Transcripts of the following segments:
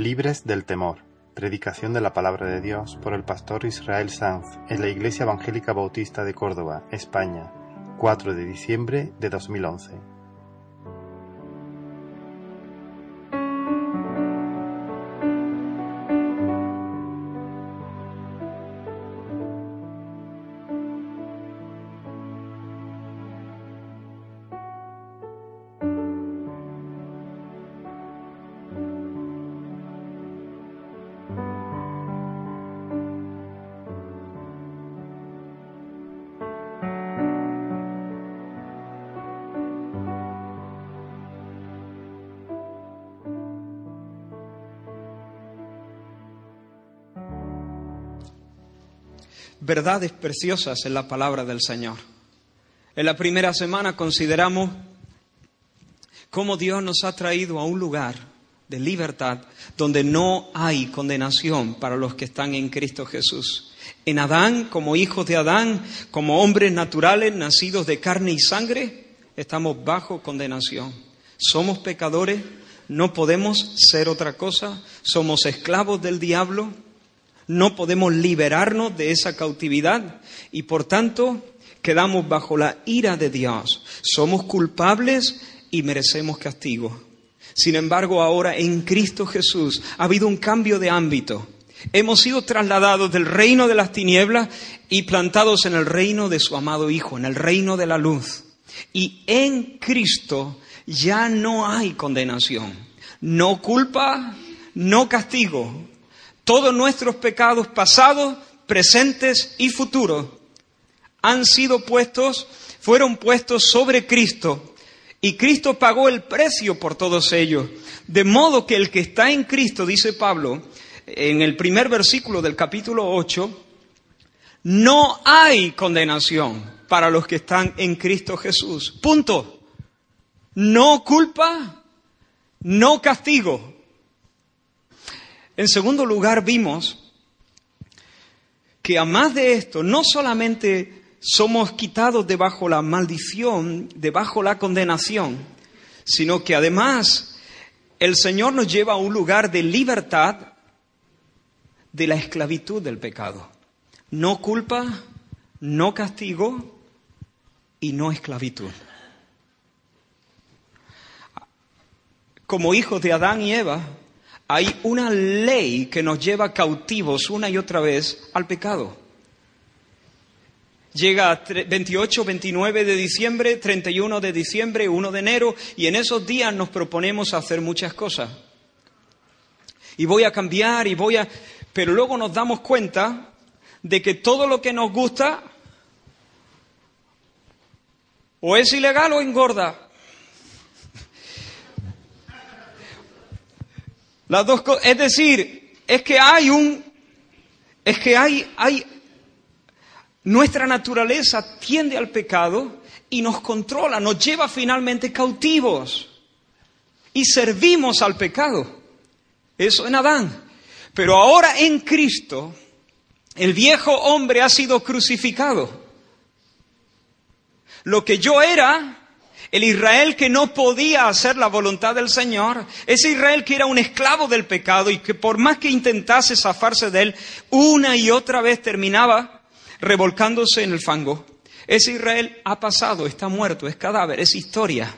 Libres del temor. Predicación de la palabra de Dios por el pastor Israel Sanz en la Iglesia Evangélica Bautista de Córdoba, España, 4 de diciembre de 2011. Verdades preciosas en la palabra del Señor. En la primera semana consideramos cómo Dios nos ha traído a un lugar de libertad donde no hay condenación para los que están en Cristo Jesús. En Adán, como hijos de Adán, como hombres naturales nacidos de carne y sangre, estamos bajo condenación. Somos pecadores, no podemos ser otra cosa, somos esclavos del diablo, no podemos liberarnos de esa cautividad y por tanto quedamos bajo la ira de Dios. Somos culpables y merecemos castigo. Sin embargo, ahora en Cristo Jesús ha habido un cambio de ámbito. Hemos sido trasladados del reino de las tinieblas y plantados en el reino de su amado Hijo, en el reino de la luz. Y en Cristo ya no hay condenación, no culpa, no castigo, todos nuestros pecados pasados, presentes y futuros han sido puestos, fueron puestos sobre Cristo. Y Cristo pagó el precio por todos ellos. De modo que el que está en Cristo, dice Pablo, en el primer versículo del capítulo 8, no hay condenación para los que están en Cristo Jesús. Punto. No culpa, no castigo. En segundo lugar, vimos que a más de esto, no solamente somos quitados debajo la maldición, debajo la condenación, sino que además el Señor nos lleva a un lugar de libertad de la esclavitud del pecado. No culpa, no castigo y no esclavitud. Como hijos de Adán y Eva, hay una ley que nos lleva cautivos una y otra vez al pecado. Llega 28, 29 de diciembre, 31 de diciembre, 1 de enero, y en esos días nos proponemos hacer muchas cosas. Y voy a cambiar y voy a... Pero luego nos damos cuenta de que todo lo que nos gusta o es ilegal o engorda. Las dos es decir, es que hay un, es que hay, hay, nuestra naturaleza tiende al pecado y nos controla, nos lleva finalmente cautivos y servimos al pecado. Eso en Adán. Pero ahora en Cristo, el viejo hombre ha sido crucificado. Lo que yo era, el Israel que no podía hacer la voluntad del Señor, ese Israel que era un esclavo del pecado y que por más que intentase zafarse de él, una y otra vez terminaba revolcándose en el fango. Ese Israel ha pasado, está muerto, es cadáver, es historia.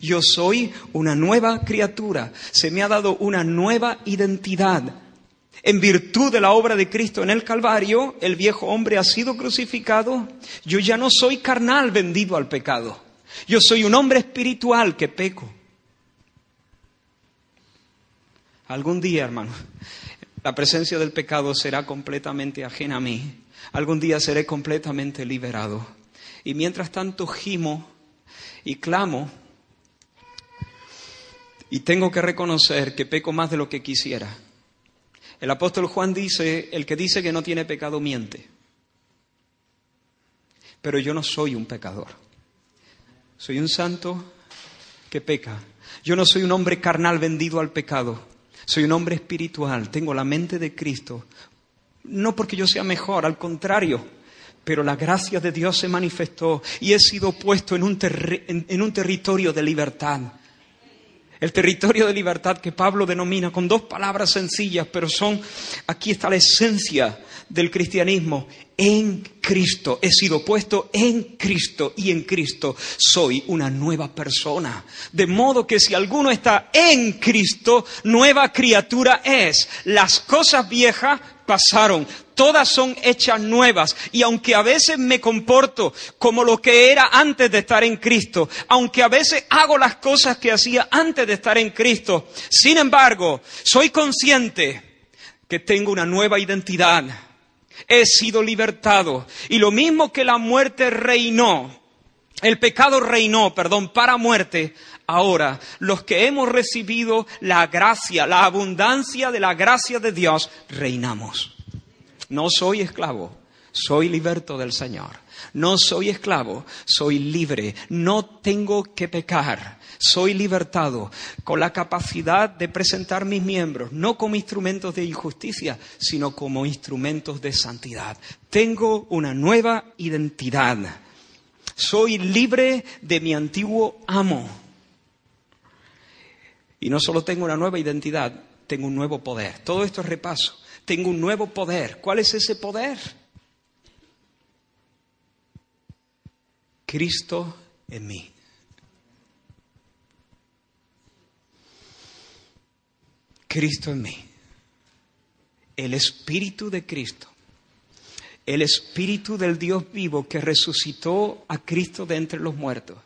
Yo soy una nueva criatura, se me ha dado una nueva identidad. En virtud de la obra de Cristo en el Calvario, el viejo hombre ha sido crucificado. Yo ya no soy carnal vendido al pecado. Yo soy un hombre espiritual que peco. Algún día, hermano, la presencia del pecado será completamente ajena a mí. Algún día seré completamente liberado. Y mientras tanto gimo y clamo y tengo que reconocer que peco más de lo que quisiera. El apóstol Juan dice, el que dice que no tiene pecado miente. Pero yo no soy un pecador. Soy un santo que peca. Yo no soy un hombre carnal vendido al pecado. Soy un hombre espiritual. Tengo la mente de Cristo. No porque yo sea mejor, al contrario. Pero la gracia de Dios se manifestó y he sido puesto en un, en un territorio de libertad. El territorio de libertad que Pablo denomina con dos palabras sencillas, pero son, aquí está la esencia del cristianismo, en Cristo. He sido puesto en Cristo y en Cristo soy una nueva persona. De modo que si alguno está en Cristo, nueva criatura es. Las cosas viejas pasaron, todas son hechas nuevas. Y aunque a veces me comporto como lo que era antes de estar en Cristo, aunque a veces hago las cosas que hacía antes de estar en Cristo, sin embargo, soy consciente que tengo una nueva identidad he sido libertado. Y lo mismo que la muerte reinó, el pecado reinó, perdón, para muerte, ahora los que hemos recibido la gracia, la abundancia de la gracia de Dios, reinamos. No soy esclavo, soy liberto del Señor. No soy esclavo, soy libre. No tengo que pecar soy libertado con la capacidad de presentar mis miembros, no como instrumentos de injusticia, sino como instrumentos de santidad. Tengo una nueva identidad. Soy libre de mi antiguo amo. Y no solo tengo una nueva identidad, tengo un nuevo poder. Todo esto es repaso. Tengo un nuevo poder. ¿Cuál es ese poder? Cristo en mí. Cristo en mí. El Espíritu de Cristo. El Espíritu del Dios vivo que resucitó a Cristo de entre los muertos.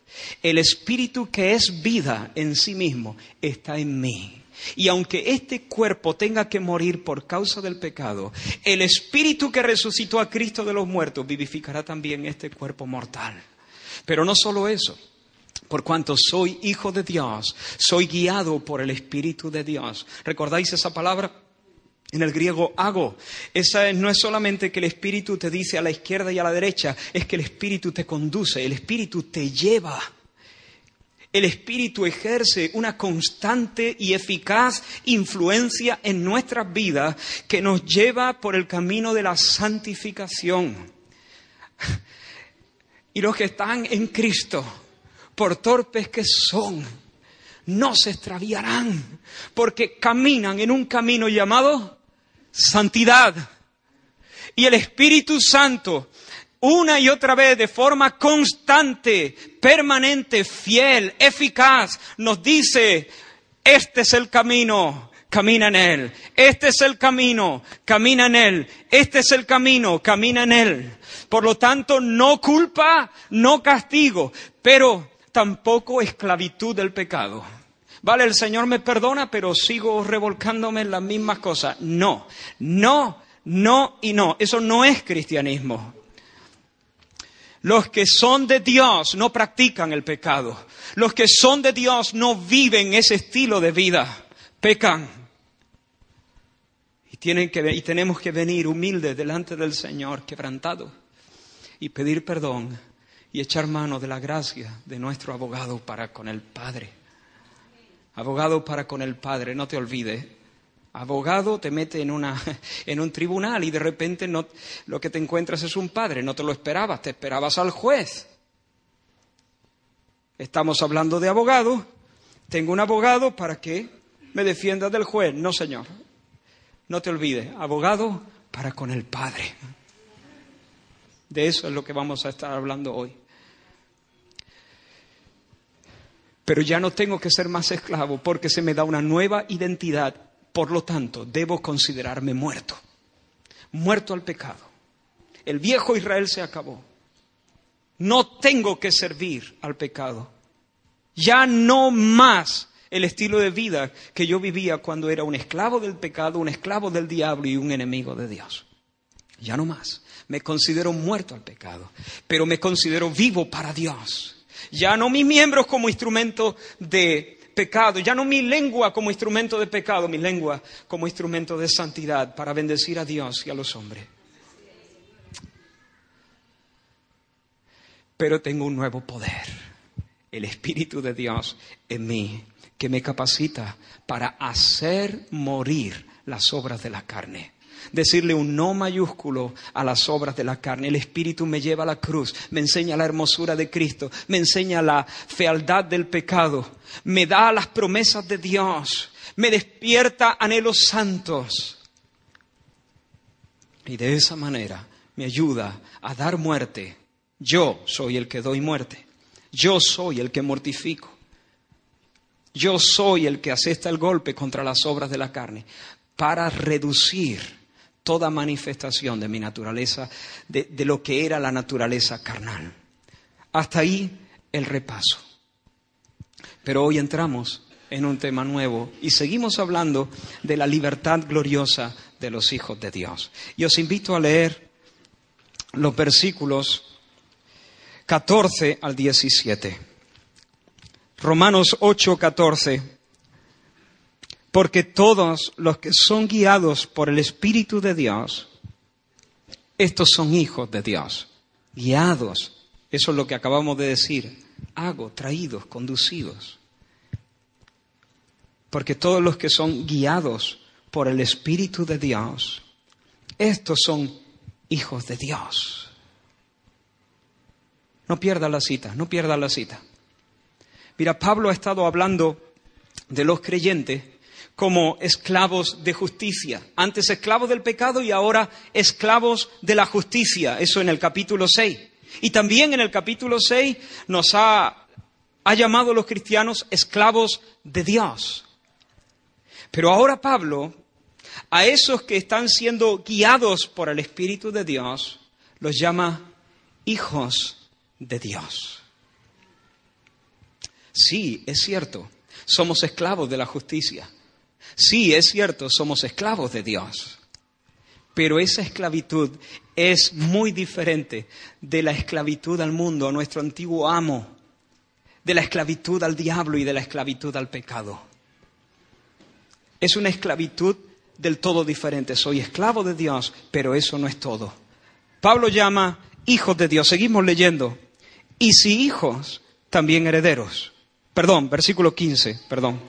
El Espíritu que es vida en sí mismo está en mí. Y aunque este cuerpo tenga que morir por causa del pecado, el Espíritu que resucitó a Cristo de los muertos vivificará también este cuerpo mortal. Pero no solo eso, por cuanto soy hijo de Dios, soy guiado por el Espíritu de Dios. ¿Recordáis esa palabra? En el griego hago. Esa no es solamente que el Espíritu te dice a la izquierda y a la derecha, es que el Espíritu te conduce, el Espíritu te lleva. El Espíritu ejerce una constante y eficaz influencia en nuestras vidas que nos lleva por el camino de la santificación. Y los que están en Cristo, por torpes que son, no se extraviarán, porque caminan en un camino llamado santidad. Y el Espíritu Santo, una y otra vez, de forma constante, permanente, fiel, eficaz, nos dice, este es el camino, camina en él. Este es el camino, camina en él. Este es el camino, camina en él. Por lo tanto, no culpa, no castigo, pero tampoco esclavitud del pecado. Vale, el Señor me perdona, pero sigo revolcándome en las mismas cosas. No, no, no y no. Eso no es cristianismo. Los que son de Dios no practican el pecado. Los que son de Dios no viven ese estilo de vida. Pecan. Y, tienen que, y tenemos que venir humildes delante del Señor, quebrantado, y pedir perdón y echar mano de la gracia de nuestro abogado para con el Padre. Abogado para con el Padre, no te olvides. Abogado te mete en, una, en un tribunal y de repente no, lo que te encuentras es un padre, no te lo esperabas, te esperabas al juez. Estamos hablando de abogado, tengo un abogado para que me defienda del juez. No, señor, no te olvides, abogado para con el Padre. De eso es lo que vamos a estar hablando hoy. Pero ya no tengo que ser más esclavo porque se me da una nueva identidad. Por lo tanto, debo considerarme muerto. Muerto al pecado. El viejo Israel se acabó. No tengo que servir al pecado. Ya no más el estilo de vida que yo vivía cuando era un esclavo del pecado, un esclavo del diablo y un enemigo de Dios. Ya no más me considero muerto al pecado, pero me considero vivo para Dios. Ya no mis miembros como instrumento de pecado, ya no mi lengua como instrumento de pecado, mi lengua como instrumento de santidad para bendecir a Dios y a los hombres. Pero tengo un nuevo poder, el Espíritu de Dios en mí, que me capacita para hacer morir las obras de la carne decirle un no mayúsculo a las obras de la carne. El Espíritu me lleva a la cruz, me enseña la hermosura de Cristo, me enseña la fealdad del pecado, me da las promesas de Dios, me despierta anhelos santos. Y de esa manera me ayuda a dar muerte. Yo soy el que doy muerte. Yo soy el que mortifico. Yo soy el que asesta el golpe contra las obras de la carne para reducir toda manifestación de mi naturaleza, de, lo que era la naturaleza carnal. Hasta ahí el repaso. Pero hoy entramos en un tema nuevo y seguimos hablando de la libertad gloriosa de los hijos de Dios. Y os invito a leer los versículos 14 al 17. Romanos 8, 14. Porque todos los que son guiados por el Espíritu de Dios, estos son hijos de Dios. Guiados. Eso es lo que acabamos de decir. Hago, traídos, conducidos. Porque todos los que son guiados por el Espíritu de Dios, estos son hijos de Dios. No pierda la cita, no pierda la cita. Mira, Pablo ha estado hablando de los creyentes como esclavos de justicia. Antes esclavos del pecado y ahora esclavos de la justicia. Eso en el capítulo 6. Y también en el capítulo 6 nos ha, ha llamado a los cristianos esclavos de Dios. Pero ahora Pablo, a esos que están siendo guiados por el Espíritu de Dios, los llama hijos de Dios. Sí, es cierto, somos esclavos de la justicia. Sí, es cierto, somos esclavos de Dios. Pero esa esclavitud es muy diferente de la esclavitud al mundo, a nuestro antiguo amo, de la esclavitud al diablo y de la esclavitud al pecado. Es una esclavitud del todo diferente. Soy esclavo de Dios, pero eso no es todo. Pablo llama hijos de Dios. Seguimos leyendo. Y si hijos, también herederos Perdón, versículo 15, perdón.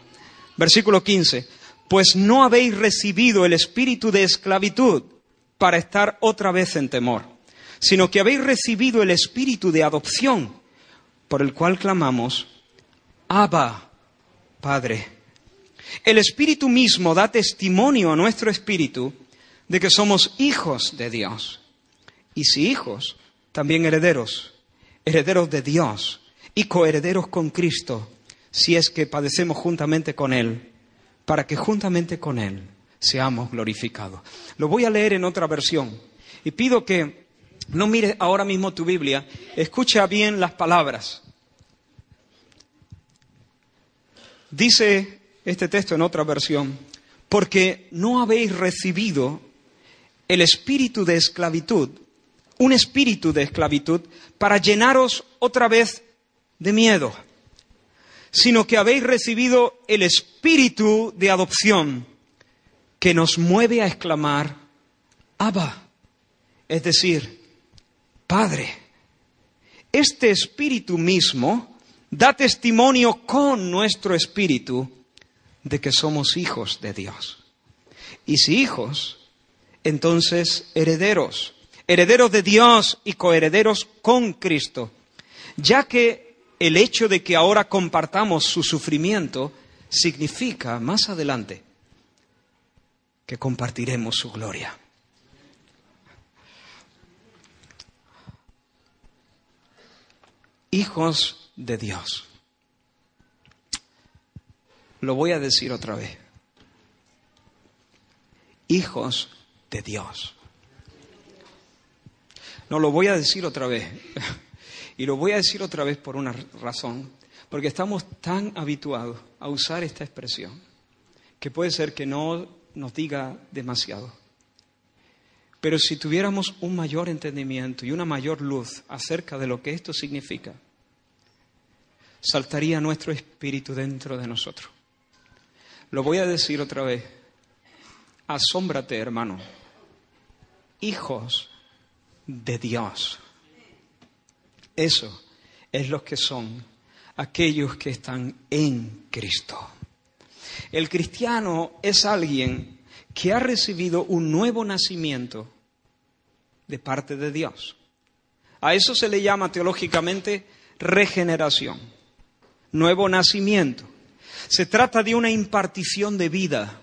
Versículo 15. Pues no habéis recibido el espíritu de esclavitud para estar otra vez en temor, sino que habéis recibido el espíritu de adopción, por el cual clamamos, Abba, Padre. El espíritu mismo da testimonio a nuestro espíritu de que somos hijos de Dios. Y si hijos, también herederos, herederos de Dios y coherederos con Cristo si es que padecemos juntamente con Él, para que juntamente con Él seamos glorificados. Lo voy a leer en otra versión y pido que no mires ahora mismo tu Biblia, escucha bien las palabras. Dice este texto en otra versión, porque no habéis recibido el espíritu de esclavitud, un espíritu de esclavitud, para llenaros otra vez de miedo sino que habéis recibido el espíritu de adopción que nos mueve a exclamar, Abba, es decir, Padre. Este espíritu mismo da testimonio con nuestro espíritu de que somos hijos de Dios. Y si hijos, entonces herederos, herederos de Dios y coherederos con Cristo, ya que el hecho de que ahora compartamos su sufrimiento significa más adelante que compartiremos su gloria. Hijos de Dios. Lo voy a decir otra vez. Hijos de Dios. No, lo voy a decir otra vez. Y lo voy a decir otra vez por una razón, porque estamos tan habituados a usar esta expresión que puede ser que no nos diga demasiado. Pero si tuviéramos un mayor entendimiento y una mayor luz acerca de lo que esto significa, saltaría nuestro espíritu dentro de nosotros. Lo voy a decir otra vez. Asómbrate, hermano. Hijos de Dios. Eso es lo que son aquellos que están en Cristo. El cristiano es alguien que ha recibido un nuevo nacimiento de parte de Dios. A eso se le llama teológicamente regeneración, nuevo nacimiento. Se trata de una impartición de vida.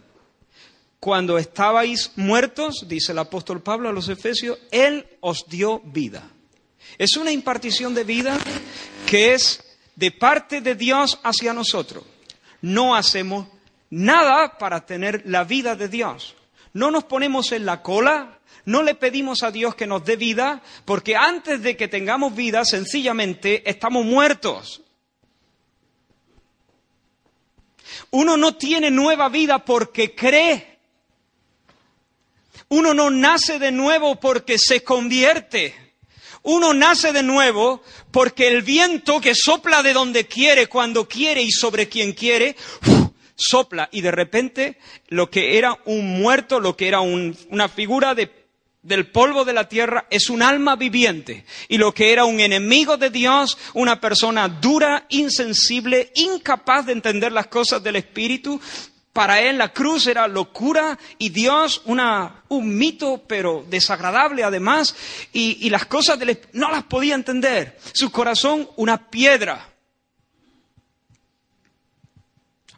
Cuando estabais muertos, dice el apóstol Pablo a los Efesios, Él os dio vida. Es una impartición de vida que es de parte de Dios hacia nosotros. No hacemos nada para tener la vida de Dios. No nos ponemos en la cola, no le pedimos a Dios que nos dé vida, porque antes de que tengamos vida, sencillamente estamos muertos. Uno no tiene nueva vida porque cree. Uno no nace de nuevo porque se convierte. Uno nace de nuevo porque el viento que sopla de donde quiere, cuando quiere y sobre quien quiere, sopla y de repente lo que era un muerto, lo que era una figura del polvo de la tierra, es un alma viviente. Y lo que era un enemigo de Dios, una persona dura, insensible, incapaz de entender las cosas del Espíritu, para él la cruz era locura y Dios una, un mito, pero desagradable además, y, las cosas del, no las podía entender. Su corazón una piedra.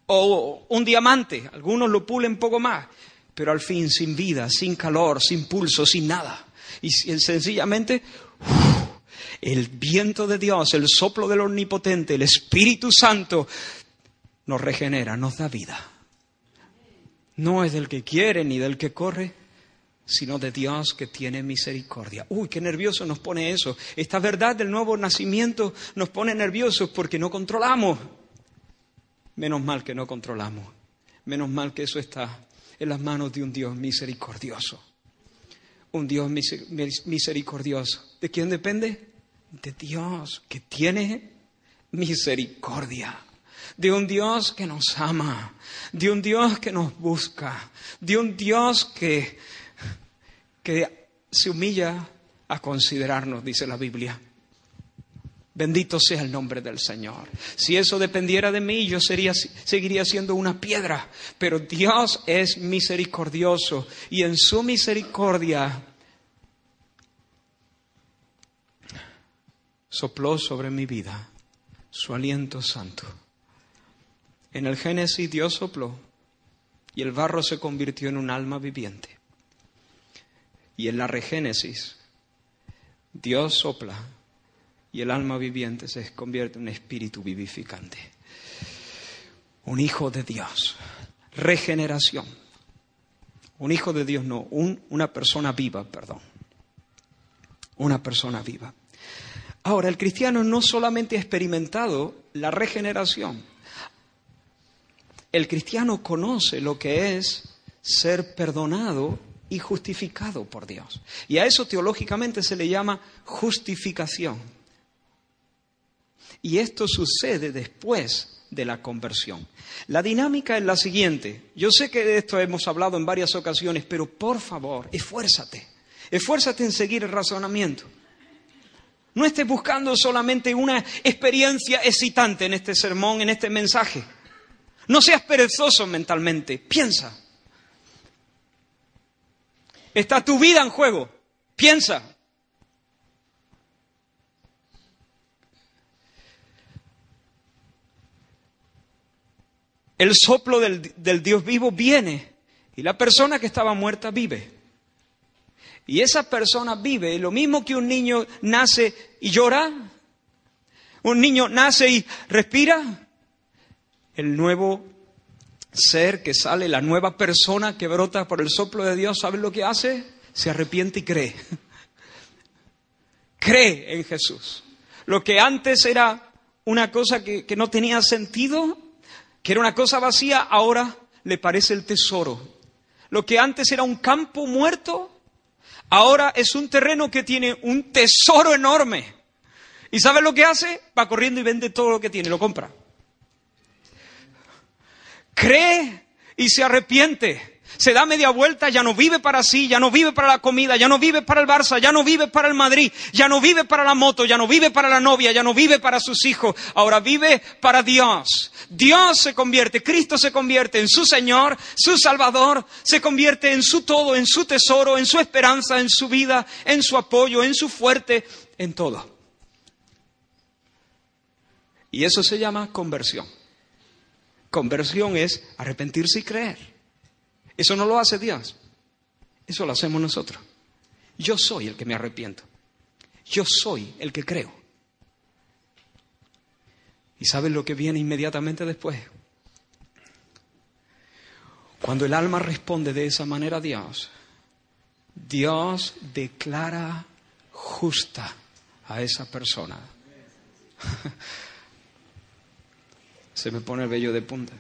O un diamante, algunos lo pulen poco más, pero al fin sin vida, sin calor, sin pulso, sin nada. Y sencillamente el viento de Dios, el soplo del Omnipotente, el Espíritu Santo, nos regenera, nos da vida no es del que quiere ni del que corre, sino de Dios que tiene misericordia. Uy, qué nervioso nos pone eso. Esta verdad del nuevo nacimiento nos pone nerviosos porque no controlamos. Menos mal que no controlamos. Menos mal que eso está en las manos de un Dios misericordioso. Un Dios misericordioso. ¿De quién depende? De Dios que tiene misericordia de un Dios que nos ama, de un Dios que nos busca, de un Dios que, que se humilla a considerarnos, dice la Biblia. Bendito sea el nombre del Señor. Si eso dependiera de mí, yo sería, seguiría siendo una piedra. Pero Dios es misericordioso y en su misericordia sopló sobre mi vida su aliento santo. En el Génesis Dios sopló y el barro se convirtió en un alma viviente. Y en la regénesis Dios sopla y el alma viviente se convierte en un espíritu vivificante. Un hijo de Dios. Regeneración. Un hijo de Dios, no, una persona viva, perdón. Una persona viva. Ahora, el cristiano no solamente ha experimentado la regeneración, el cristiano conoce lo que es ser perdonado y justificado por Dios. Y a eso teológicamente se le llama justificación. Y esto sucede después de la conversión. La dinámica es la siguiente. Yo sé que de esto hemos hablado en varias ocasiones, pero por favor, esfuérzate. Esfuérzate en seguir el razonamiento. No estés buscando solamente una experiencia excitante en este sermón, en este mensaje. No seas perezoso mentalmente, piensa. Está tu vida en juego, piensa. El soplo del, Dios vivo viene y la persona que estaba muerta vive. Y esa persona vive, lo mismo que un niño nace y llora, un niño nace y respira, el nuevo ser que sale, la nueva persona que brota por el soplo de Dios, ¿sabe lo que hace? Se arrepiente y cree. cree en Jesús. Lo que antes era una cosa que, no tenía sentido, que era una cosa vacía, ahora le parece el tesoro. Lo que antes era un campo muerto, ahora es un terreno que tiene un tesoro enorme. ¿Y sabe lo que hace? Va corriendo y vende todo lo que tiene, lo compra cree y se arrepiente. Se da media vuelta, ya no vive para sí, ya no vive para la comida, ya no vive para el Barça, ya no vive para el Madrid, ya no vive para la moto, ya no vive para la novia, ya no vive para sus hijos, ahora vive para Dios. Dios se convierte, Cristo se convierte en su Señor, su Salvador, se convierte en su todo, en su tesoro, en su esperanza, en su vida, en su apoyo, en su fuerte, en todo. Y eso se llama conversión. Conversión es arrepentirse y creer. Eso no lo hace Dios. Eso lo hacemos nosotros. Yo soy el que me arrepiento. Yo soy el que creo. ¿Y sabes lo que viene inmediatamente después? Cuando el alma responde de esa manera a Dios, Dios declara justa a esa persona. Se me pone el vello de punta.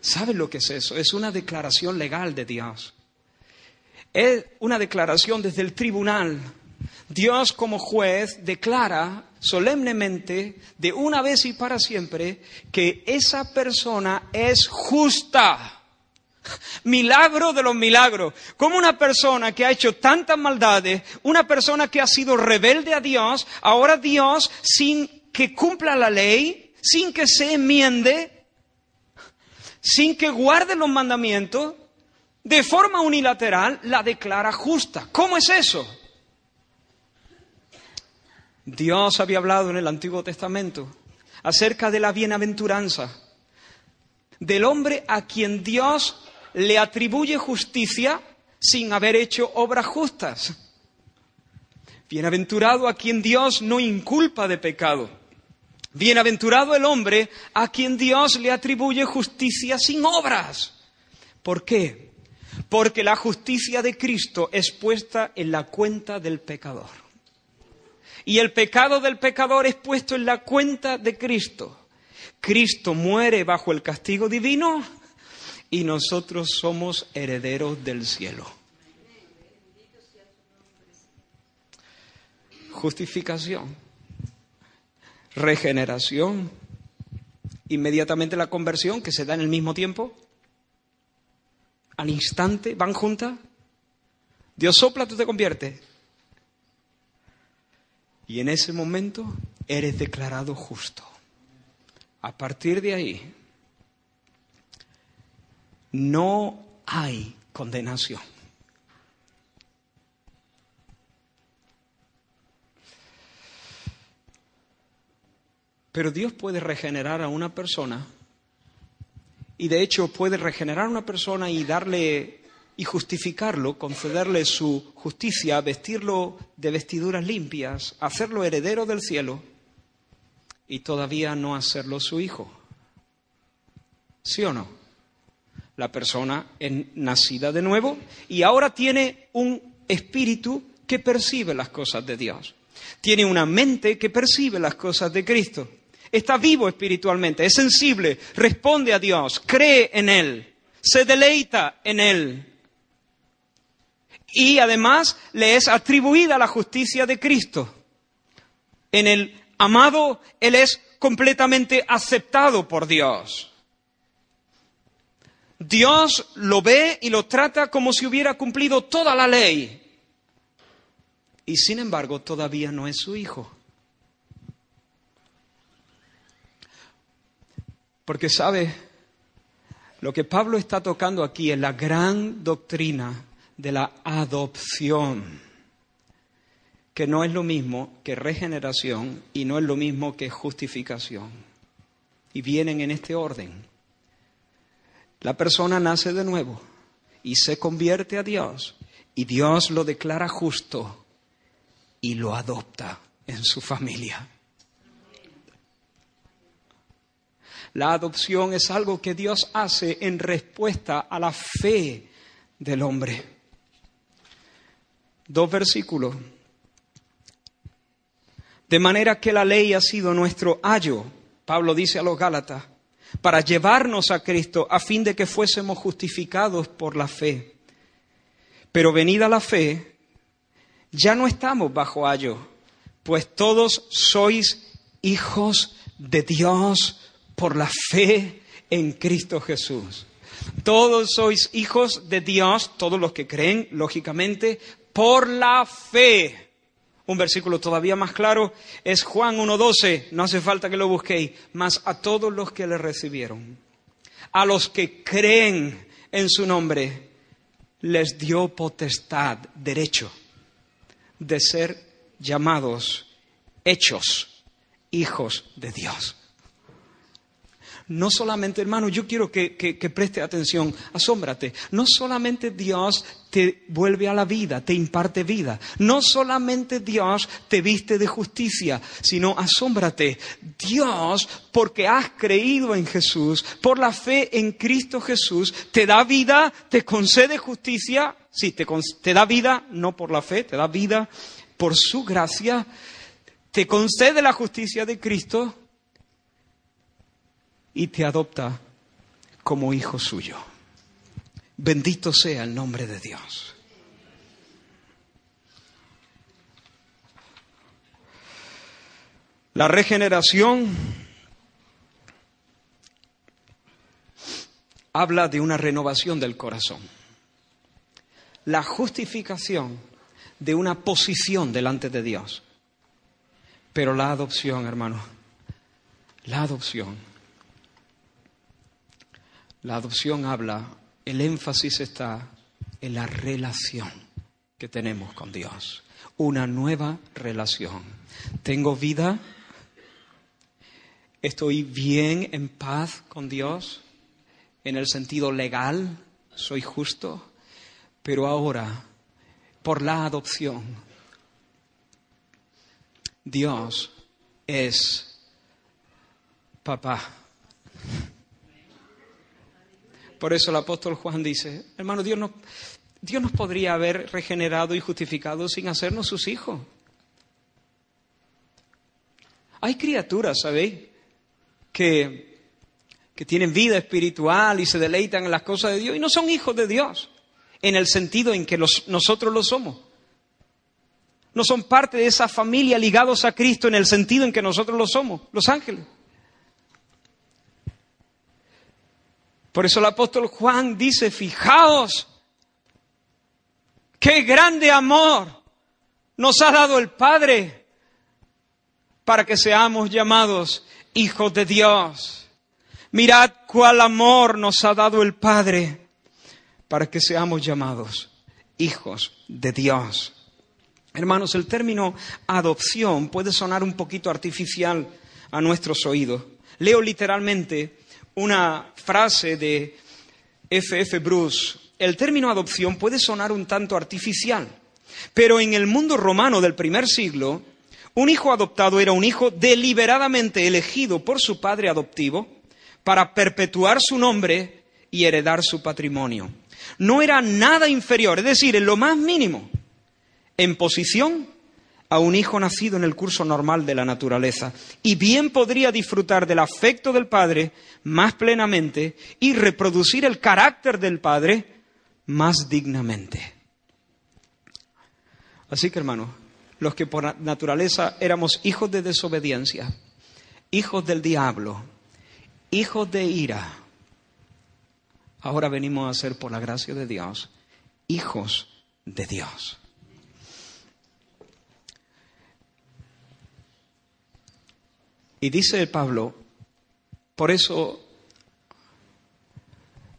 ¿Saben lo que es eso? Es una declaración legal de Dios. Es una declaración desde el tribunal. Dios como juez declara solemnemente, de una vez y para siempre, que esa persona es justa. Milagro de los milagros. Como una persona que ha hecho tantas maldades, una persona que ha sido rebelde a Dios, ahora Dios, sin que cumpla la ley, sin que se enmiende, sin que guarde los mandamientos, de forma unilateral la declara justa. ¿Cómo es eso? Dios había hablado en el Antiguo Testamento acerca de la bienaventuranza, del hombre a quien Dios le atribuye justicia sin haber hecho obras justas. Bienaventurado a quien Dios no inculpa de pecado. Bienaventurado el hombre a quien Dios le atribuye justicia sin obras. ¿Por qué? Porque la justicia de Cristo es puesta en la cuenta del pecador. Y el pecado del pecador es puesto en la cuenta de Cristo. Cristo muere bajo el castigo divino y nosotros somos herederos del cielo. Justificación regeneración, inmediatamente la conversión que se da en el mismo tiempo, al instante, van juntas. Dios sopla, tú te conviertes. Y en ese momento eres declarado justo. A partir de ahí, no hay condenación. Pero Dios puede regenerar a una persona y de hecho puede regenerar a una persona y darle y justificarlo, concederle su justicia, vestirlo de vestiduras limpias, hacerlo heredero del cielo y todavía no hacerlo su hijo. ¿Sí o no? La persona es nacida de nuevo y ahora tiene un espíritu que percibe las cosas de Dios. Tiene una mente que percibe las cosas de Cristo. Está vivo espiritualmente, es sensible, responde a Dios, cree en Él, se deleita en Él. Y además le es atribuida la justicia de Cristo. En el amado, Él es completamente aceptado por Dios. Dios lo ve y lo trata como si hubiera cumplido toda la ley. Y sin embargo todavía no es su hijo. Porque sabe, lo que Pablo está tocando aquí es la gran doctrina de la adopción, que no es lo mismo que regeneración y no es lo mismo que justificación. Y vienen en este orden. La persona nace de nuevo y se convierte a Dios y Dios lo declara justo y lo adopta en su familia. La adopción es algo que Dios hace en respuesta a la fe del hombre. Dos versículos. De manera que la ley ha sido nuestro ayo, Pablo dice a los Gálatas, para llevarnos a Cristo a fin de que fuésemos justificados por la fe. Pero venida la fe, ya no estamos bajo ayo, pues todos sois hijos de Dios por la fe en Cristo Jesús. Todos sois hijos de Dios, todos los que creen, lógicamente, por la fe. Un versículo todavía más claro es Juan 1.12, no hace falta que lo busquéis, mas a todos los que le recibieron, a los que creen en su nombre, les dio potestad, derecho, de ser llamados, hechos, hijos de Dios. No solamente, hermano, yo quiero que, preste atención, asómbrate. No solamente Dios te vuelve a la vida, te imparte vida. No solamente Dios te viste de justicia, sino asómbrate. Dios, porque has creído en Jesús, por la fe en Cristo Jesús, te da vida, te concede justicia. Sí, te da vida, no por la fe, te da vida por su gracia. Te concede la justicia de Cristo y te adopta como hijo suyo. Bendito sea el nombre de Dios. La regeneración habla de una renovación del corazón. La justificación de una posición delante de Dios. Pero la adopción, hermano, la adopción la adopción habla, el énfasis está en la relación que tenemos con Dios. Una nueva relación. Tengo vida, estoy bien en paz con Dios, en el sentido legal, soy justo, pero ahora, por la adopción, Dios es papá por eso el apóstol Juan dice, hermano, Dios, no, Dios nos podría haber regenerado y justificado sin hacernos sus hijos. Hay criaturas, ¿sabéis? Que, que tienen vida espiritual y se deleitan en las cosas de Dios y no son hijos de Dios, en el sentido en que nosotros lo somos. No son parte de esa familia ligados a Cristo en el sentido en que nosotros lo somos, los ángeles. Por eso el apóstol Juan dice, fijaos, qué grande amor nos ha dado el Padre para que seamos llamados hijos de Dios. Mirad cuál amor nos ha dado el Padre para que seamos llamados hijos de Dios. Hermanos, el término adopción puede sonar un poquito artificial a nuestros oídos. Leo literalmente una frase de F.F. F. Bruce, el término adopción puede sonar un tanto artificial, pero en el mundo romano del primer siglo, un hijo adoptado era un hijo deliberadamente elegido por su padre adoptivo para perpetuar su nombre y heredar su patrimonio. No era nada inferior, es decir, en lo más mínimo, en posición a un hijo nacido en el curso normal de la naturaleza y bien podría disfrutar del afecto del Padre más plenamente y reproducir el carácter del Padre más dignamente. Así que, hermanos, los que por naturaleza éramos hijos de desobediencia, hijos del diablo, hijos de ira, ahora venimos a ser, por la gracia de Dios, hijos de Dios. Y dice Pablo, por eso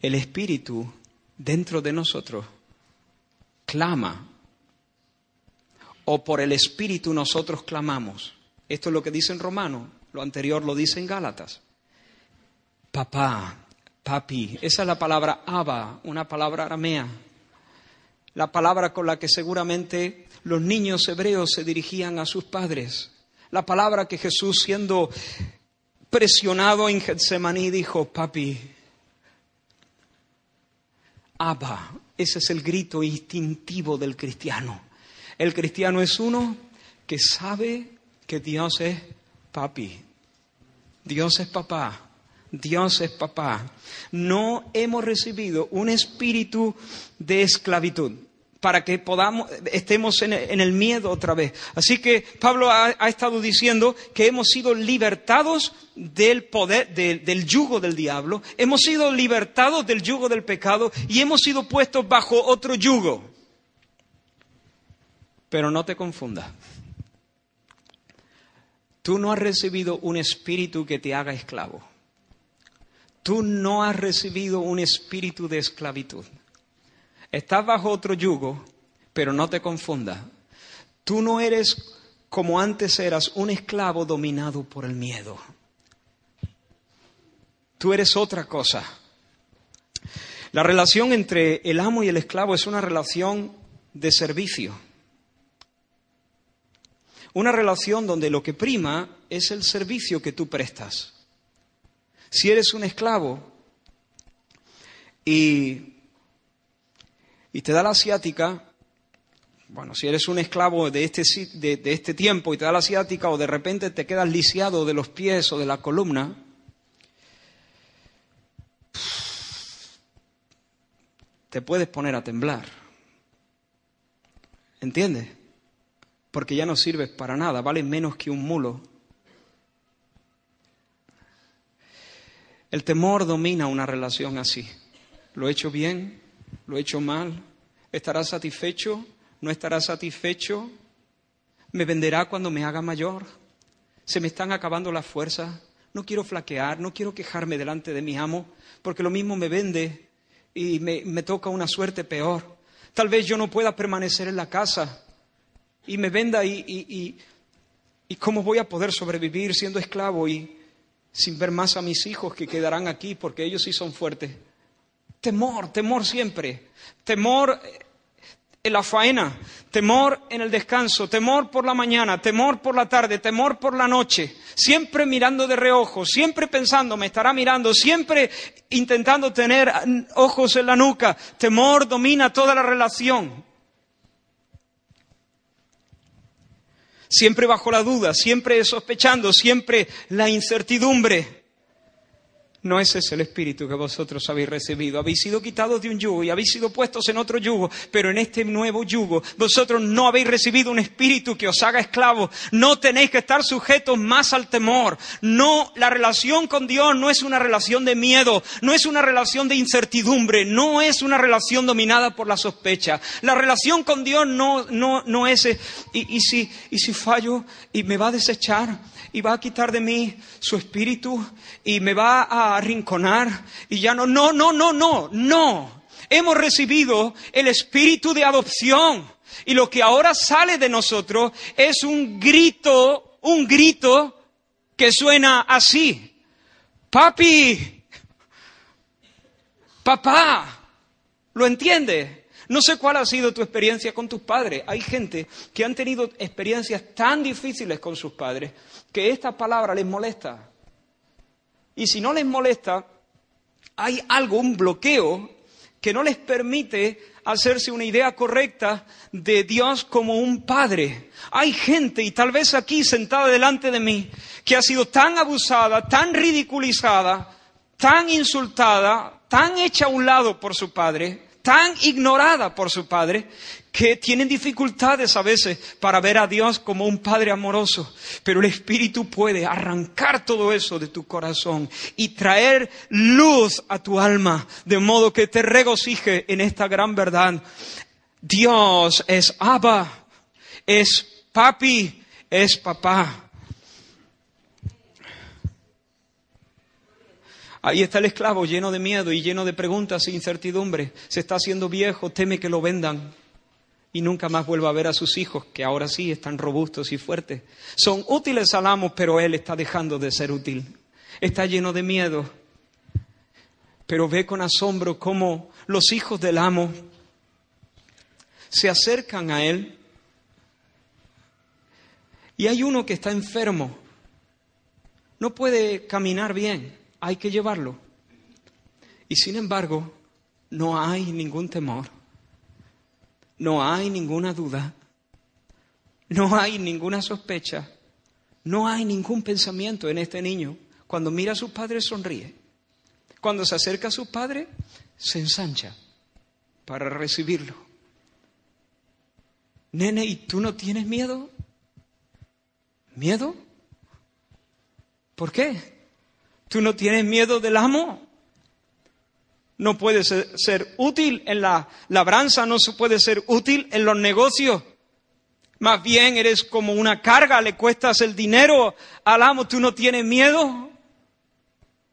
el Espíritu dentro de nosotros clama, o por el Espíritu nosotros clamamos. Esto es lo que dice en Romano, lo anterior lo dice en Gálatas. Papá, papi, esa es la palabra Abba, una palabra aramea, la palabra con la que seguramente los niños hebreos se dirigían a sus padres la palabra que Jesús, siendo presionado en Getsemaní, dijo, papi, Abba, ese es el grito instintivo del cristiano. El cristiano es uno que sabe que Dios es papi, Dios es papá, Dios es papá. No hemos recibido un espíritu de esclavitud. Para que podamos, estemos en el miedo otra vez. Así que Pablo ha, estado diciendo que hemos sido libertados del poder, del yugo del diablo, hemos sido libertados del yugo del pecado y hemos sido puestos bajo otro yugo. Pero no te confundas. Tú no has recibido un espíritu que te haga esclavo. Tú no has recibido un espíritu de esclavitud. Estás bajo otro yugo, pero no te confundas. Tú no eres como antes eras, un esclavo dominado por el miedo. Tú eres otra cosa. La relación entre el amo y el esclavo es una relación de servicio. Una relación donde lo que prima es el servicio que tú prestas. Si eres un esclavo y y te da la asiática, bueno, si eres un esclavo de este, de, este tiempo y te da la asiática o de repente te quedas lisiado de los pies o de la columna, te puedes poner a temblar. ¿Entiendes? Porque ya no sirves para nada, vales menos que un mulo. El temor domina una relación así. ¿Lo he hecho bien? ¿Lo he hecho mal? ¿Estará satisfecho? ¿No estará satisfecho? ¿Me venderá cuando me haga mayor? ¿Se me están acabando las fuerzas? No quiero flaquear, no quiero quejarme delante de mi amo, porque lo mismo me vende y me, toca una suerte peor. Tal vez yo no pueda permanecer en la casa y me venda y, y, y cómo voy a poder sobrevivir siendo esclavo y sin ver más a mis hijos que quedarán aquí porque ellos sí son fuertes. Temor, temor siempre. Temor en la faena, temor en el descanso, temor por la mañana, temor por la tarde, temor por la noche, siempre mirando de reojo, siempre pensando, me estará mirando, siempre intentando tener ojos en la nuca. Temor domina toda la relación. Siempre bajo la duda, siempre sospechando, siempre la incertidumbre. No ese es el espíritu que vosotros habéis recibido. Habéis sido quitados de un yugo y habéis sido puestos en otro yugo, pero en este nuevo yugo vosotros no habéis recibido un espíritu que os haga esclavos. No tenéis que estar sujetos más al temor. No, la relación con Dios no es una relación de miedo, no es una relación de incertidumbre, no es una relación dominada por la sospecha. La relación con Dios no, no, no es, y, y, si, y si fallo y me va a desechar, y va a quitar de mí su espíritu y me va a arrinconar y ya no, no, no, no, no, no. Hemos recibido el espíritu de adopción y lo que ahora sale de nosotros es un grito, un grito que suena así. Papi, papá, ¿lo entiende? No sé cuál ha sido tu experiencia con tus padres. Hay gente que han tenido experiencias tan difíciles con sus padres que esta palabra les molesta. Y si no les molesta, hay algo, un bloqueo, que no les permite hacerse una idea correcta de Dios como un padre. Hay gente, y tal vez aquí sentada delante de mí, que ha sido tan abusada, tan ridiculizada, tan insultada, tan hecha a un lado por su padre, tan ignorada por su padre que tienen dificultades a veces para ver a Dios como un Padre amoroso. Pero el Espíritu puede arrancar todo eso de tu corazón y traer luz a tu alma, de modo que te regocije en esta gran verdad. Dios es Abba, es papi, es papá. Ahí está el esclavo lleno de miedo y lleno de preguntas e incertidumbre. Se está haciendo viejo, teme que lo vendan y nunca más vuelva a ver a sus hijos, que ahora sí están robustos y fuertes. Son útiles al amo, pero él está dejando de ser útil. Está lleno de miedo. Pero ve con asombro cómo los hijos del amo se acercan a él. Y hay uno que está enfermo. No puede caminar bien hay que llevarlo. Y sin embargo, no hay ningún temor, no hay ninguna duda, no hay ninguna sospecha, no hay ningún pensamiento en este niño. Cuando mira a su padre sonríe. Cuando se acerca a su padre, se ensancha para recibirlo. Nene, ¿y tú no tienes miedo? ¿Miedo? ¿Por qué? ¿Tú no tienes miedo del amo? No puedes ser, útil en la labranza, no puede ser útil en los negocios. Más bien eres como una carga, le cuestas el dinero al amo, ¿tú no tienes miedo?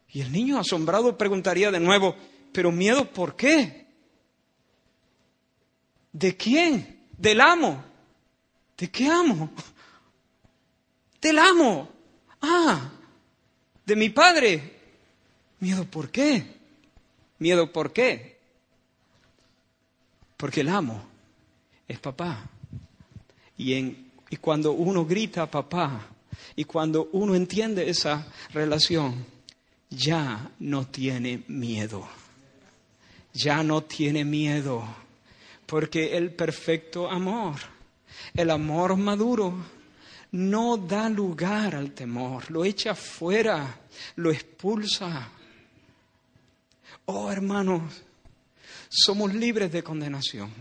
Y el niño asombrado preguntaría de nuevo, ¿pero miedo por qué? ¿De quién? Del amo. ¿De qué amo? Del amo. Ah, de mi padre. ¿Miedo por qué? ¿Miedo por qué? Porque el amo es papá. Y, en, y cuando uno grita papá, y cuando uno entiende esa relación, ya no tiene miedo. Ya no tiene miedo. Porque el perfecto amor, el amor maduro, no da lugar al temor, lo echa fuera, lo expulsa. Oh hermanos, somos libres de condenación.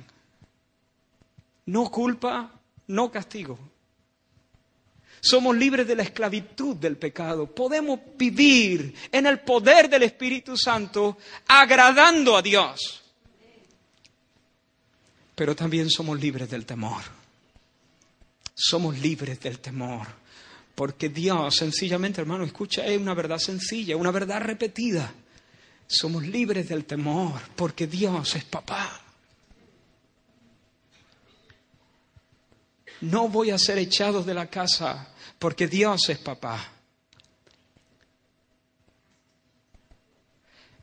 No culpa, no castigo. Somos libres de la esclavitud del pecado. Podemos vivir en el poder del Espíritu Santo agradando a Dios. Pero también somos libres del temor. Somos libres del temor. Porque Dios, sencillamente, hermano, escucha, es una verdad sencilla, una verdad repetida. Somos libres del temor porque Dios es papá. No voy a ser echado de la casa porque Dios es papá.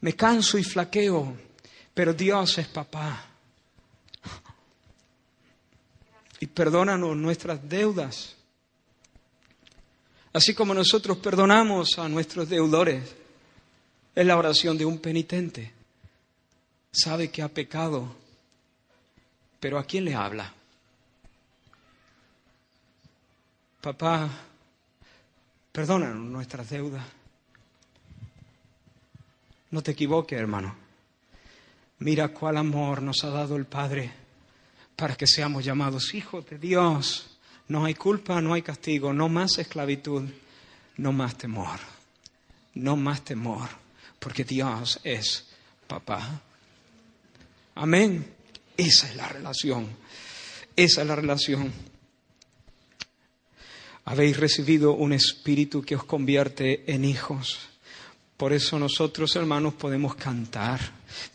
Me canso y flaqueo, pero Dios es papá. Y perdónanos nuestras deudas, así como nosotros perdonamos a nuestros deudores. Es la oración de un penitente. Sabe que ha pecado, pero ¿a quién le habla? Papá, perdónanos nuestras deudas. No te equivoques, hermano. Mira cuál amor nos ha dado el Padre para que seamos llamados hijos de Dios. No hay culpa, no hay castigo, no más esclavitud, no más temor, no más temor, porque Dios es papá. Amén. Esa es la relación. Esa es la relación habéis recibido un espíritu que os convierte en hijos. Por eso nosotros, hermanos, podemos cantar.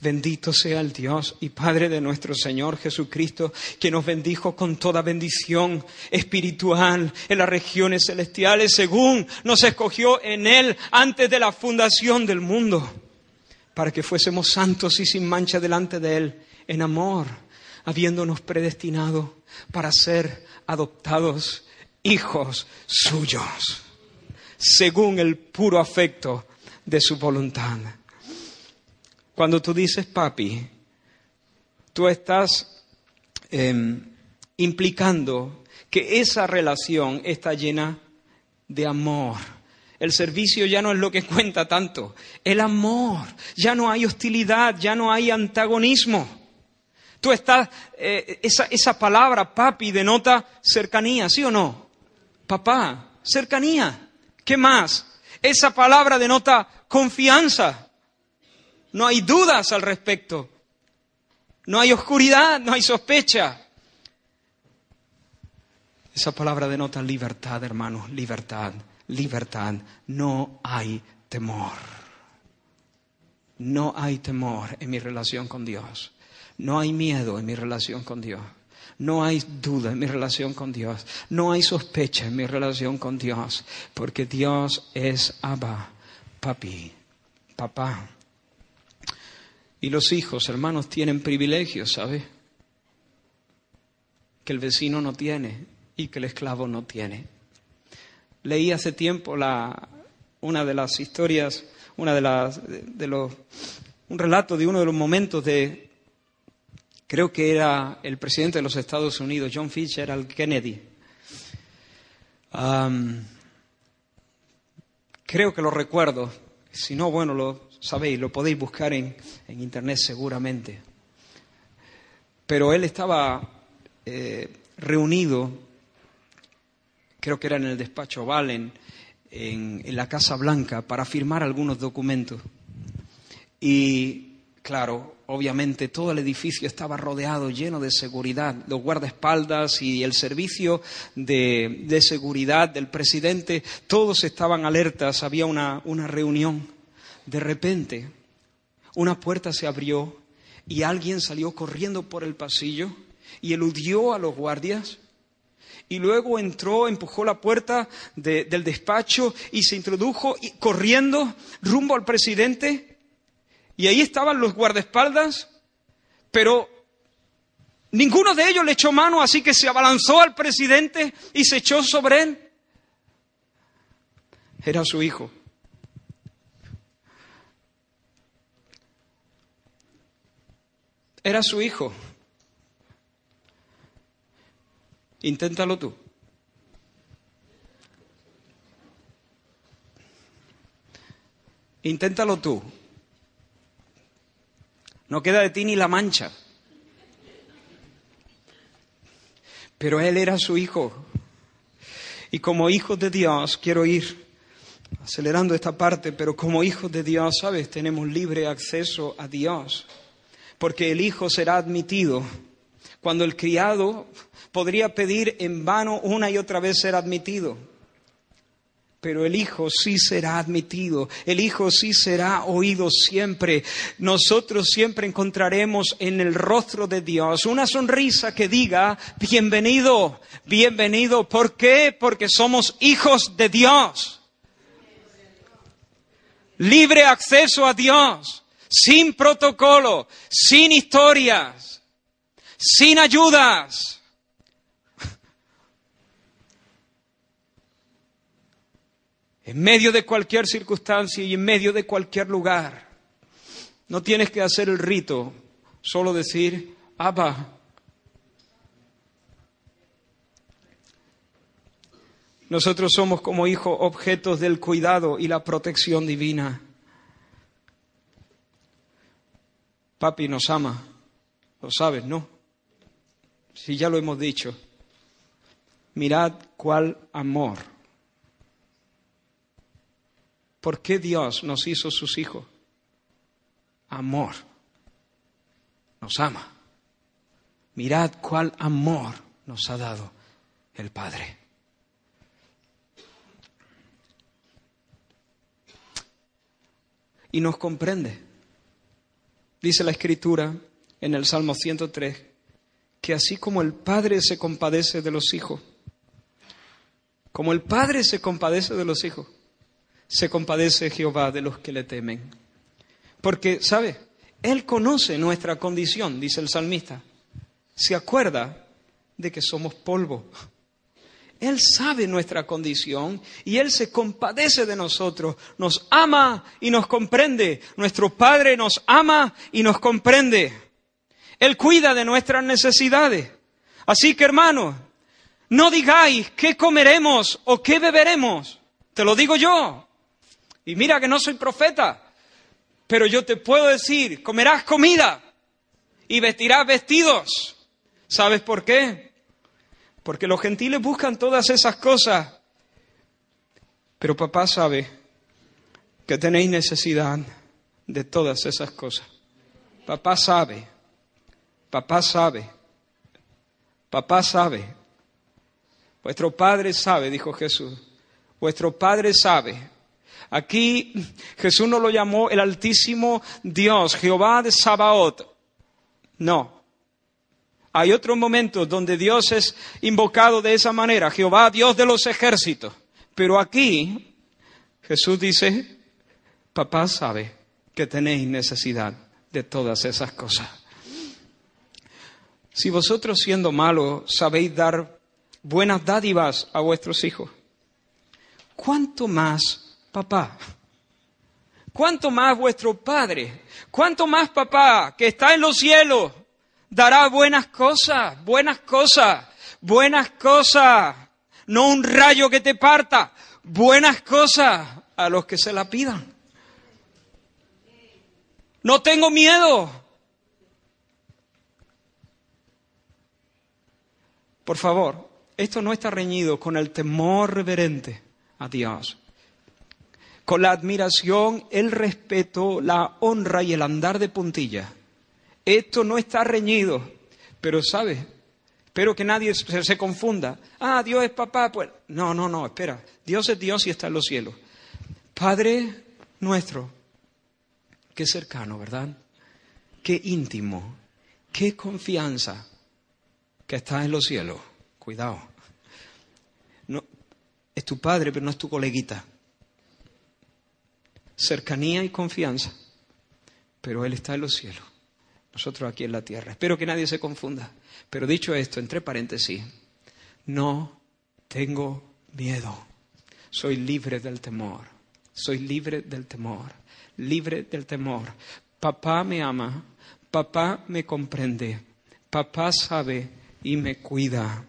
Bendito sea el Dios y Padre de nuestro Señor Jesucristo, que nos bendijo con toda bendición espiritual en las regiones celestiales, según nos escogió en Él antes de la fundación del mundo, para que fuésemos santos y sin mancha delante de Él, en amor, habiéndonos predestinado para ser adoptados hijos suyos, según el puro afecto de su voluntad. Cuando tú dices papi, tú estás em, implicando que esa relación está llena de amor. El servicio ya no es lo que cuenta tanto, el amor, ya no hay hostilidad, ya no hay antagonismo. Tú estás, eh, esa, esa palabra papi denota cercanía, ¿sí o no? papá, cercanía. ¿Qué más? Esa palabra denota confianza. No hay dudas al respecto. No hay oscuridad, no hay sospecha. Esa palabra denota libertad, hermanos, libertad, libertad. No hay temor. No hay temor en mi relación con Dios. No hay miedo en mi relación con Dios. No hay duda en mi relación con Dios. No hay sospecha en mi relación con Dios. Porque Dios es Abba, papi, papá. Y los hijos, hermanos, tienen privilegios, ¿sabe? Que el vecino no tiene y que el esclavo no tiene. Leí hace tiempo una de las historias, una de los, un relato de uno de los momentos de creo que era el presidente de los Estados Unidos, John Fitzgerald Kennedy. creo que lo recuerdo. Si no, bueno, lo sabéis, lo podéis buscar en, Internet seguramente. Pero él estaba eh, reunido, creo que era en el despacho Valen, en, en la Casa Blanca, para firmar algunos documentos. Y claro, obviamente todo el edificio estaba rodeado, lleno de seguridad. Los guardaespaldas y el servicio de, de seguridad del presidente, todos estaban alertas, había una, una reunión. De repente, una puerta se abrió y alguien salió corriendo por el pasillo y eludió a los guardias y luego entró, empujó la puerta de- del despacho y se introdujo corriendo rumbo al presidente. Y ahí estaban los guardaespaldas, pero ninguno de ellos le echó mano, así que se abalanzó al presidente y se echó sobre él. Era su hijo. Era su hijo. Inténtalo tú. Inténtalo tú. No queda de ti ni la mancha. Pero él era su hijo. Y como hijos de Dios, quiero ir acelerando esta parte, pero como hijos de Dios, ¿sabes? Tenemos libre acceso a Dios. Porque el hijo será admitido cuando el criado podría pedir en vano una y otra vez ser admitido. Pero el Hijo sí será admitido, el Hijo sí será oído siempre. Nosotros siempre encontraremos en el rostro de Dios una sonrisa que diga, bienvenido, bienvenido. ¿Por qué? Porque somos hijos de Dios. Libre acceso a Dios, sin protocolo, sin historias, sin ayudas. en medio de cualquier circunstancia y en medio de cualquier lugar. No tienes que hacer el rito, solo decir, Abba. Nosotros somos como hijos objetos del cuidado y la protección divina. Papi nos ama, lo sabes, ¿no? Si ya lo hemos dicho. Mirad cuál amor. ¿Por qué Dios nos hizo sus hijos? Amor. Nos ama. Mirad cuál amor nos ha dado el Padre. Y nos comprende. Dice la Escritura en el Salmo 103 que así como el Padre se compadece de los hijos, como el Padre se compadece de los hijos, se compadece Jehová de los que le temen. Porque, ¿sabe? Él conoce nuestra condición, dice el salmista. Se acuerda de que somos polvo. Él sabe nuestra condición y Él se compadece de nosotros, nos ama y nos comprende. Nuestro Padre nos ama y nos comprende. Él cuida de nuestras necesidades. Así que, hermanos, no digáis qué comeremos o qué beberemos. Te lo digo yo. Y mira que no soy profeta, pero yo te puedo decir, comerás comida y vestirás vestidos. ¿Sabes por qué? Porque los gentiles buscan todas esas cosas. Pero papá sabe que tenéis necesidad de todas esas cosas. Papá sabe, papá sabe, papá sabe. Vuestro Padre sabe, dijo Jesús. Vuestro Padre sabe Aquí Jesús no lo llamó el Altísimo Dios, Jehová de Sabaoth. No. Hay otros momentos donde Dios es invocado de esa manera, Jehová Dios de los ejércitos. Pero aquí Jesús dice, papá sabe que tenéis necesidad de todas esas cosas. Si vosotros siendo malos sabéis dar buenas dádivas a vuestros hijos, ¿cuánto más papá? ¿Cuánto más vuestro Padre? ¿Cuánto más papá que está en los cielos dará buenas cosas, buenas cosas, buenas cosas? No un rayo que te parta, buenas cosas a los que se la pidan. No tengo miedo. Por favor, esto no está reñido con el temor reverente a Dios, con la admiración, el respeto, la honra y el andar de puntilla. Esto no está reñido, pero ¿sabes? Espero que nadie se, confunda. Ah, Dios es papá, pues no, no, no, espera. Dios es Dios y está en los cielos. Padre nuestro, qué cercano, ¿verdad? Qué íntimo, qué confianza que está en los cielos. Cuidado. No, es tu padre, pero no es tu coleguita. Cercanía y confianza, pero Él está en los cielos. Nosotros aquí en la tierra. Espero que nadie se confunda. Pero dicho esto, entre paréntesis, no tengo miedo. Soy libre del temor. Soy libre del temor. Libre del temor. Papá me ama. Papá me comprende. Papá sabe y me cuida.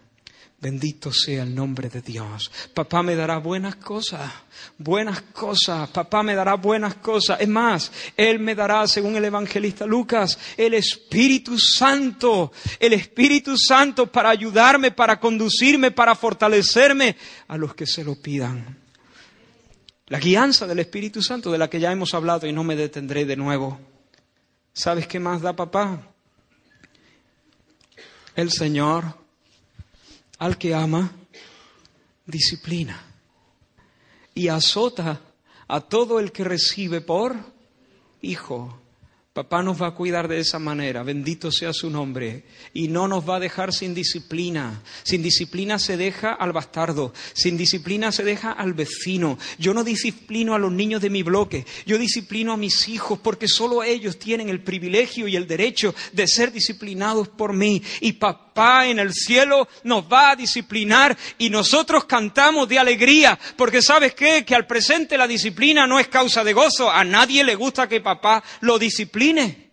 Bendito sea el nombre de Dios. Papá me dará buenas cosas, buenas cosas. Papá me dará buenas cosas. Es más, Él me dará, según el evangelista Lucas, el Espíritu Santo. El Espíritu Santo para ayudarme, para conducirme, para fortalecerme a los que se lo pidan. La guianza del Espíritu Santo de la que ya hemos hablado y no me detendré de nuevo. ¿Sabes qué más da papá? El Señor al que ama, disciplina y azota a todo el que recibe por hijo. Papá nos va a cuidar de esa manera, bendito sea su nombre, y no nos va a dejar sin disciplina. Sin disciplina se deja al bastardo, sin disciplina se deja al vecino. Yo no disciplino a los niños de mi bloque, yo disciplino a mis hijos porque solo ellos tienen el privilegio y el derecho de ser disciplinados por mí. Y papá en el cielo nos va a disciplinar y nosotros cantamos de alegría, porque sabes qué, que al presente la disciplina no es causa de gozo, a nadie le gusta que papá lo discipline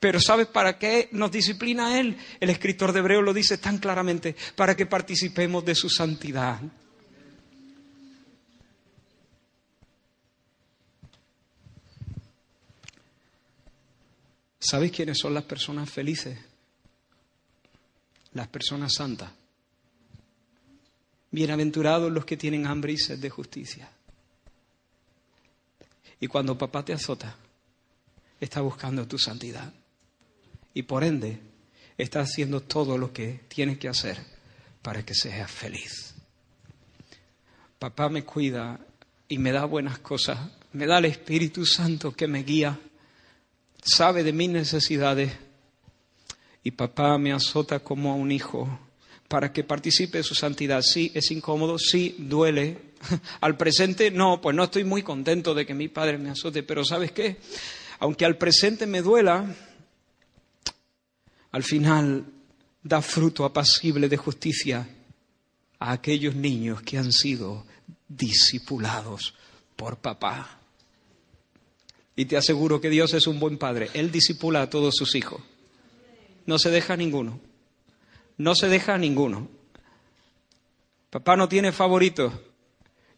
pero ¿sabes para qué nos disciplina Él? El escritor de Hebreo lo dice tan claramente, para que participemos de su santidad. ¿Sabes quiénes son las personas felices? Las personas santas. Bienaventurados los que tienen hambre y sed de justicia. Y cuando papá te azota, está buscando tu santidad. Y por ende, está haciendo todo lo que tienes que hacer para que seas feliz. Papá me cuida y me da buenas cosas, me da el Espíritu Santo que me guía, sabe de mis necesidades y papá me azota como a un hijo para que participe de su santidad. Sí, es incómodo, sí, duele. Al presente, no, pues no estoy muy contento de que mi padre me azote, pero ¿sabes qué? aunque al presente me duela, al final da fruto apacible de justicia a aquellos niños que han sido discipulados por papá. Y te aseguro que Dios es un buen padre. Él disipula a todos sus hijos. No se deja a ninguno. No se deja a ninguno. Papá no tiene favoritos.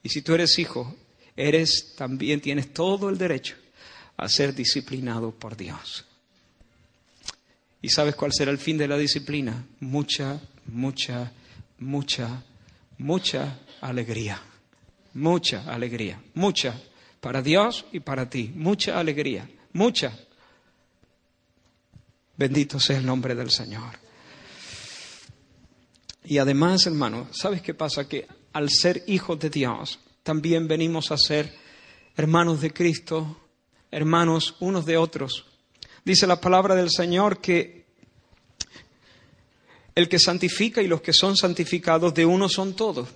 Y si tú eres hijo, eres también tienes todo el derecho a ser disciplinado por Dios. ¿Y sabes cuál será el fin de la disciplina? Mucha, mucha, mucha, mucha alegría. Mucha alegría. Mucha. Para Dios y para ti. Mucha alegría. Mucha. Bendito sea el nombre del Señor. Y además, hermano, ¿sabes qué pasa? Que al ser hijos de Dios, también venimos a ser hermanos de Cristo, hermanos unos de otros. Dice la palabra del Señor que el que santifica y los que son santificados de uno son todos,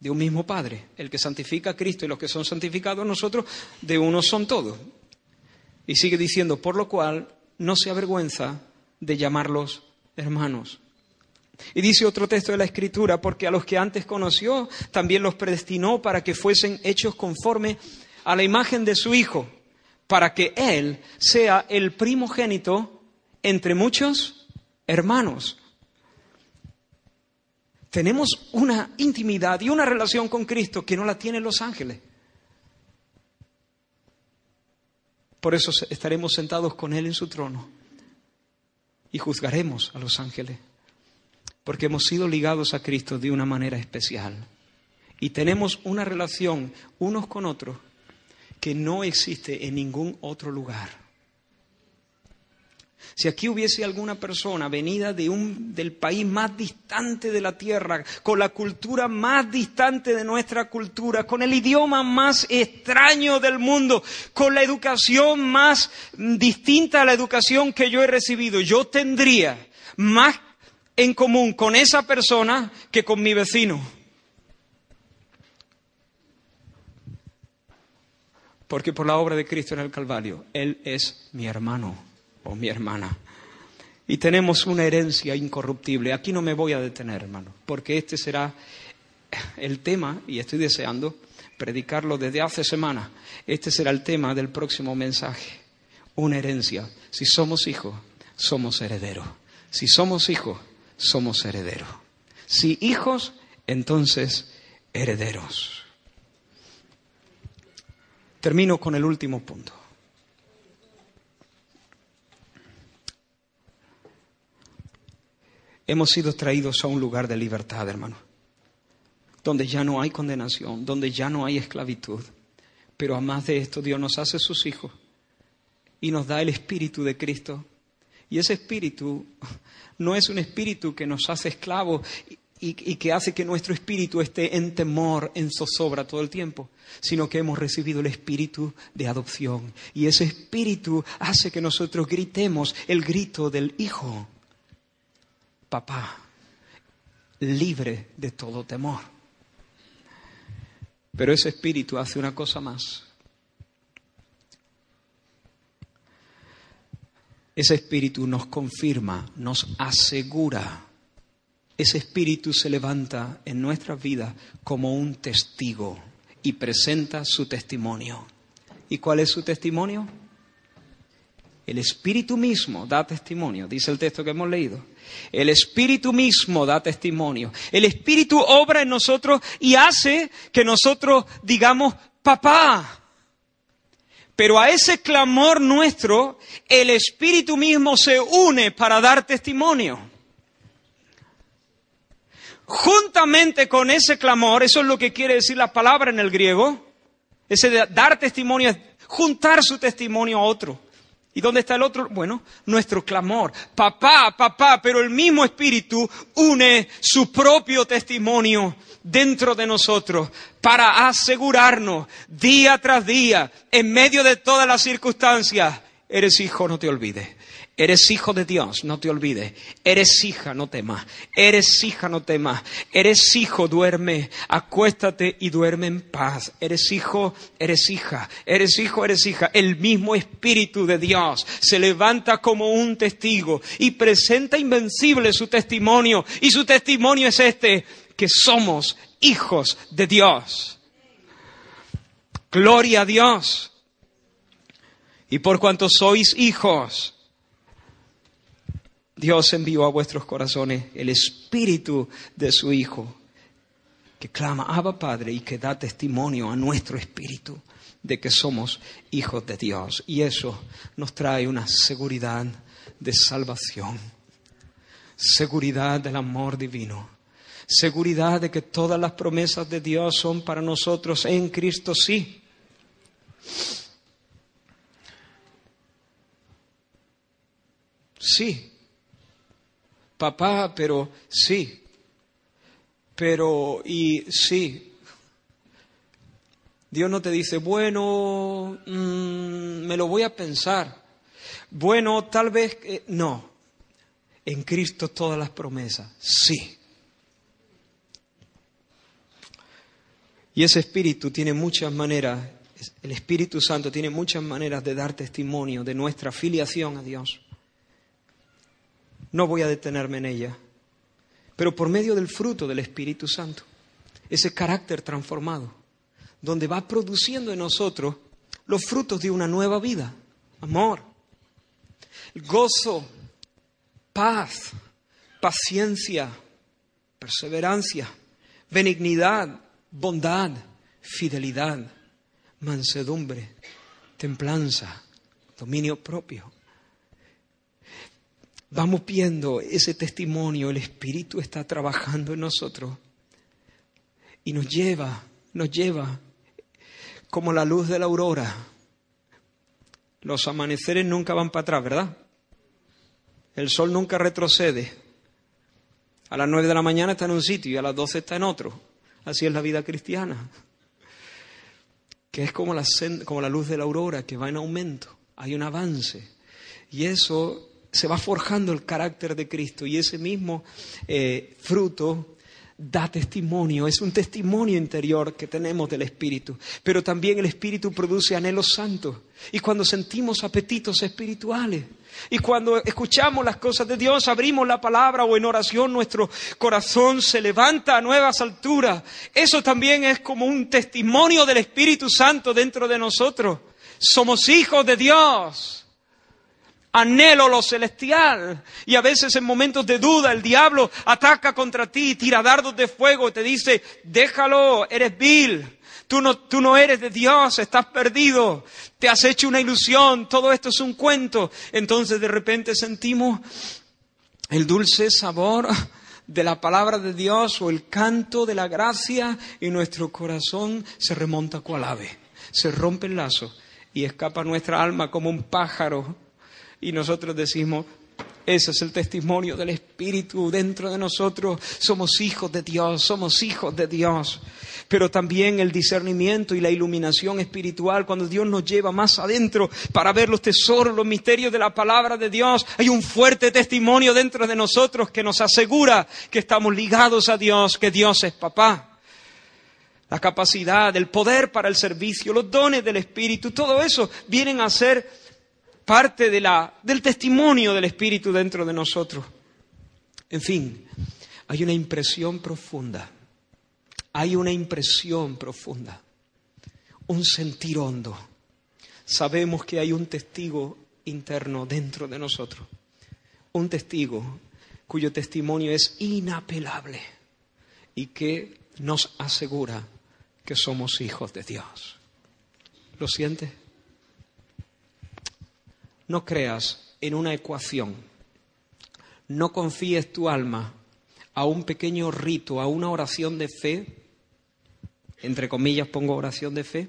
de un mismo Padre. El que santifica a Cristo y los que son santificados nosotros, de uno son todos. Y sigue diciendo, por lo cual no se avergüenza de llamarlos hermanos. Y dice otro texto de la Escritura, porque a los que antes conoció, también los predestinó para que fuesen hechos conforme a la imagen de su Hijo para que Él sea el primogénito entre muchos hermanos. Tenemos una intimidad y una relación con Cristo que no la tienen los ángeles. Por eso estaremos sentados con Él en su trono y juzgaremos a los ángeles. porque hemos sido ligados a Cristo de una manera especial. Y tenemos una relación unos con otros que no existe en ningún otro lugar. Si aquí hubiese alguna persona venida de un, del país más distante de la tierra, con la cultura más distante de nuestra cultura, con el idioma más extraño del mundo, con la educación más distinta a la educación que yo he recibido, yo tendría más en común con esa persona que con mi vecino. Porque por la obra de Cristo en el Calvario, Él es mi hermano o mi hermana. Y tenemos una herencia incorruptible. Aquí no me voy a detener, hermano, porque este será el tema, y estoy deseando predicarlo desde hace semanas. Este será el tema del próximo mensaje. Una herencia. Si somos hijos, somos herederos. Si somos hijos, somos herederos. Si hijos, entonces herederos. Termino con el último punto. Hemos sido traídos a un lugar de libertad, hermano, donde ya no hay condenación, donde ya no hay esclavitud. Pero además de esto, Dios nos hace sus hijos y nos da el Espíritu de Cristo. Y ese Espíritu no es un Espíritu que nos hace esclavos y, que hace que nuestro espíritu esté en temor, en zozobra todo el tiempo, sino que hemos recibido el espíritu de adopción. Y ese espíritu hace que nosotros gritemos el grito del Hijo papá, libre de todo temor. Pero ese espíritu hace una cosa más. Ese espíritu nos confirma, nos asegura. Ese espíritu se levanta en nuestras vidas como un testigo y presenta su testimonio. ¿Y cuál es su testimonio? El Espíritu mismo da testimonio, dice el texto que hemos leído. El Espíritu mismo da testimonio. El Espíritu obra en nosotros y hace que nosotros digamos, papá. Pero a ese clamor nuestro, el Espíritu mismo se une para dar testimonio. Juntamente con ese clamor, eso es lo que quiere decir la palabra en el griego, ese dar testimonio es juntar su testimonio a otro. ¿Y dónde está el otro? Bueno, nuestro clamor. Papá, papá, pero el mismo Espíritu une su propio testimonio dentro de nosotros para asegurarnos día tras día, en medio de todas las circunstancias, eres hijo, no te olvides. Eres hijo de Dios, no te olvides. Eres hija, no temas. Eres hija, no temas. Eres hijo, duerme. Acuéstate y duerme en paz. Eres hijo, eres hija. Eres hijo, eres hija. El mismo Espíritu de Dios se levanta como un testigo y presenta invencible su testimonio. Y su testimonio es este, que somos hijos de Dios. Gloria a Dios. Y por cuanto sois hijos, Dios envió a vuestros corazones el espíritu de su Hijo, que clama, Abba Padre, y que da testimonio a nuestro espíritu de que somos hijos de Dios. Y eso nos trae una seguridad de salvación, seguridad del amor divino, seguridad de que todas las promesas de Dios son para nosotros en Cristo sí. Sí, papá, pero sí, pero y sí. Dios no te dice, bueno, mm, me lo voy a pensar. Bueno, tal vez, no. En Cristo todas las promesas, sí. Y ese Espíritu tiene muchas maneras, el Espíritu Santo tiene muchas maneras de dar testimonio de nuestra filiación a Dios. No voy a detenerme en ella. Pero por medio del fruto del Espíritu Santo, ese carácter transformado, donde va produciendo en nosotros los frutos de una nueva vida, amor, gozo, paz, paciencia, perseverancia, benignidad, bondad, fidelidad, mansedumbre, templanza, dominio propio. Vamos viendo ese testimonio, el Espíritu está trabajando en nosotros y nos lleva, nos lleva como la luz de la aurora. Los amaneceres nunca van para atrás, ¿verdad? El sol nunca retrocede. A las nueve de la mañana está en un sitio y a las doce está en otro. Así es la vida cristiana. Que es como la, como la luz de la aurora que va en aumento. Hay un avance. Y eso se va forjando el carácter de Cristo. Y ese mismo eh, fruto da testimonio, es un testimonio interior que tenemos del Espíritu. Pero también el Espíritu produce anhelos santos. Y cuando sentimos apetitos espirituales, y cuando escuchamos las cosas de Dios, abrimos la palabra o en oración nuestro corazón se levanta a nuevas alturas. Eso también es como un testimonio del Espíritu Santo dentro de nosotros. Somos hijos de Dios anhelo lo celestial. Y a veces en momentos de duda el diablo ataca contra ti, tira dardos de fuego y te dice, déjalo, eres vil. Tú no, tú no eres de Dios, estás perdido, te has hecho una ilusión, todo esto es un cuento. Entonces de repente sentimos el dulce sabor de la palabra de Dios o el canto de la gracia y nuestro corazón se remonta cual ave, se rompe el lazo y escapa nuestra alma como un pájaro y nosotros decimos, ese es el testimonio del Espíritu dentro de nosotros. Somos hijos de Dios, somos hijos de Dios. Pero también el discernimiento y la iluminación espiritual, cuando Dios nos lleva más adentro para ver los tesoros, los misterios de la palabra de Dios, hay un fuerte testimonio dentro de nosotros que nos asegura que estamos ligados a Dios, que Dios es papá. La capacidad, el poder para el servicio, los dones del Espíritu, todo eso vienen a ser parte de la, del testimonio del Espíritu dentro de nosotros. En fin, hay una impresión profunda, hay una impresión profunda, un sentir hondo. Sabemos que hay un testigo interno dentro de nosotros, un testigo cuyo testimonio es inapelable y que nos asegura que somos hijos de Dios. ¿Lo sientes? No creas en una ecuación. No confíes tu alma a un pequeño rito, a una oración de fe. Entre comillas pongo oración de fe.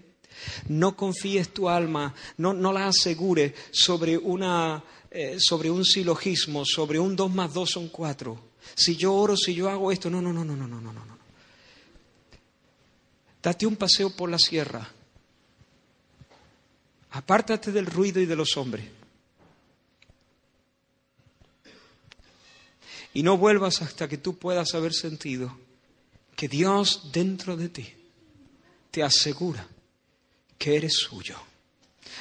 No confíes tu alma, no, no la asegures sobre, una, eh, sobre un silogismo, sobre un dos más dos son cuatro. Si yo oro, si yo hago esto, no, no, no, no, no, no, no, no. Date un paseo por la sierra. Apártate del ruido y de los hombres. Y no vuelvas hasta que tú puedas haber sentido que Dios dentro de ti te asegura que eres suyo.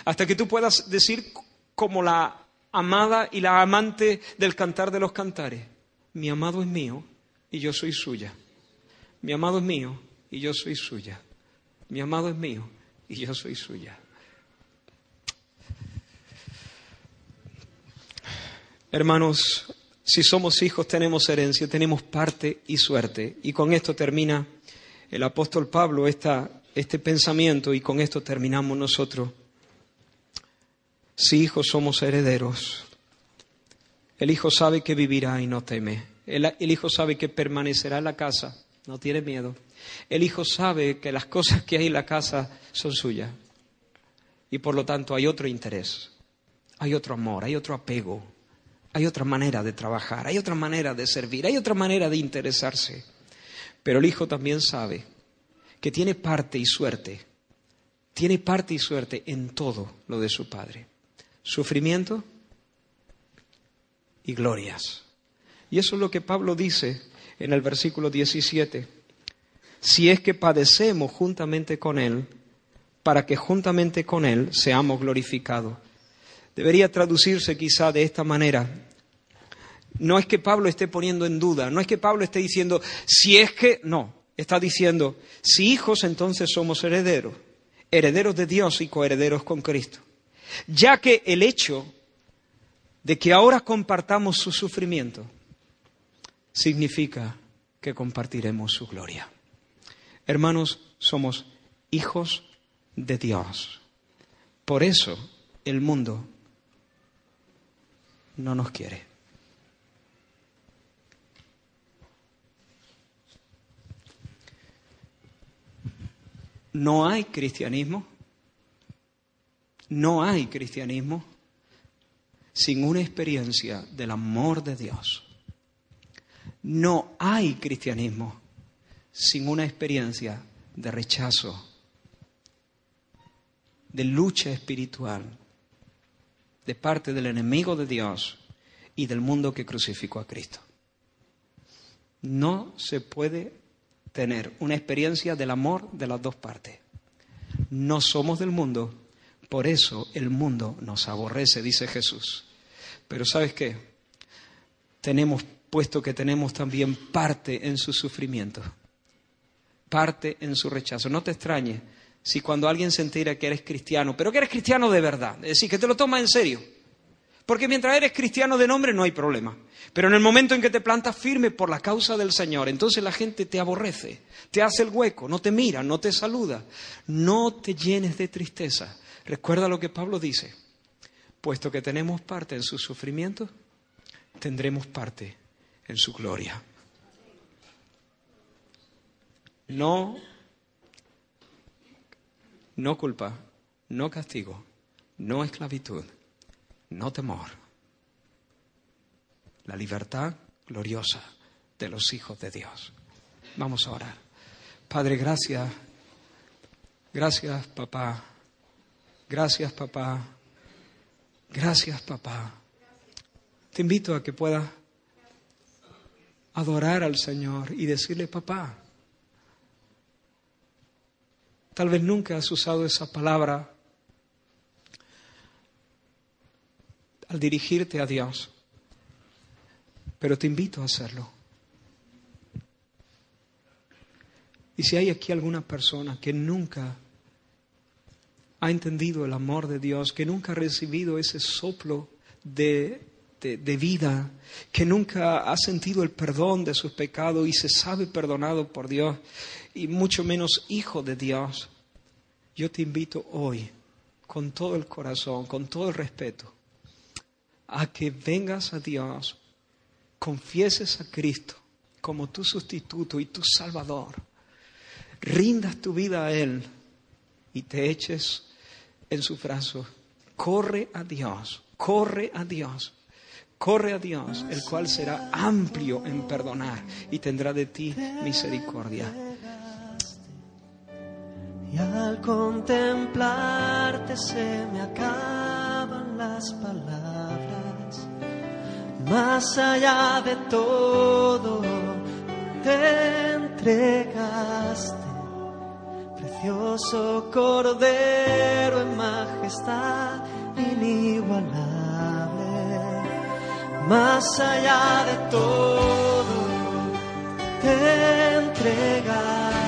Hasta que tú puedas decir como la amada y la amante del cantar de los cantares, mi amado es mío y yo soy suya. Mi amado es mío y yo soy suya. Mi amado es mío y yo soy suya. Hermanos, si somos hijos tenemos herencia, tenemos parte y suerte. Y con esto termina el apóstol Pablo este pensamiento y con esto terminamos nosotros. Si hijos somos herederos, el hijo sabe que vivirá y no teme. El, el hijo sabe que permanecerá en la casa, no tiene miedo. El hijo sabe que las cosas que hay en la casa son suyas. Y por lo tanto hay otro interés, hay otro amor, hay otro apego, hay otra manera de trabajar, hay otra manera de servir, hay otra manera de interesarse. Pero el hijo también sabe que tiene parte y suerte, tiene parte y suerte en todo lo de su padre. Sufrimiento y glorias. Y eso es lo que Pablo dice en el versículo 17. Si es que padecemos juntamente con Él, para que juntamente con Él seamos glorificados. Debería traducirse quizá de esta manera. No es que Pablo esté poniendo en duda, no es que Pablo esté diciendo, si es que, no, está diciendo, si hijos entonces somos herederos, herederos de Dios y coherederos con Cristo. Ya que el hecho de que ahora compartamos su sufrimiento significa que compartiremos su gloria. Hermanos, somos hijos de Dios. Por eso el mundo no nos quiere. No hay cristianismo, no hay cristianismo sin una experiencia del amor de Dios. No hay cristianismo sin una experiencia de rechazo, de lucha espiritual, de parte del enemigo de Dios y del mundo que crucificó a Cristo. No se puede tener una experiencia del amor de las dos partes. No somos del mundo, por eso el mundo nos aborrece, dice Jesús. Pero ¿sabes qué? Tenemos, puesto que tenemos también parte en su sufrimiento, parte en su rechazo. No te extrañes si cuando alguien se entera que eres cristiano, pero que eres cristiano de verdad, es decir, que te lo toma en serio, porque mientras eres cristiano de nombre no hay problema. Pero en el momento en que te plantas firme por la causa del Señor, entonces la gente te aborrece, te hace el hueco, no te mira, no te saluda. No te llenes de tristeza. Recuerda lo que Pablo dice. Puesto que tenemos parte en su sufrimiento, tendremos parte en su gloria. No, no culpa, no castigo, no esclavitud no temor. La libertad gloriosa de los hijos de Dios. Vamos a orar. Padre, gracias. Gracias, papá. Gracias, papá. Gracias, papá. Te invito a que puedas adorar al Señor y decirle, papá. Tal vez nunca has usado esa palabra al dirigirte a Dios. Pero te invito a hacerlo. Y si hay aquí alguna persona que nunca ha entendido el amor de Dios, que nunca ha recibido ese soplo de, de, vida, que nunca ha sentido el perdón de sus pecados y se sabe perdonado por Dios, y mucho menos hijo de Dios, yo te invito hoy, con todo el corazón, con todo el respeto, a que vengas a Dios, confieses a Cristo como tu sustituto y tu Salvador, rindas tu vida a Él y te eches en su brazo. Corre a Dios, corre a Dios, corre a Dios, el cual será amplio en perdonar y tendrá de ti misericordia. Y al contemplarte se me acaban las palabras más allá de todo, te entregaste, precioso cordero en majestad inigualable. Más allá de todo, te entregaste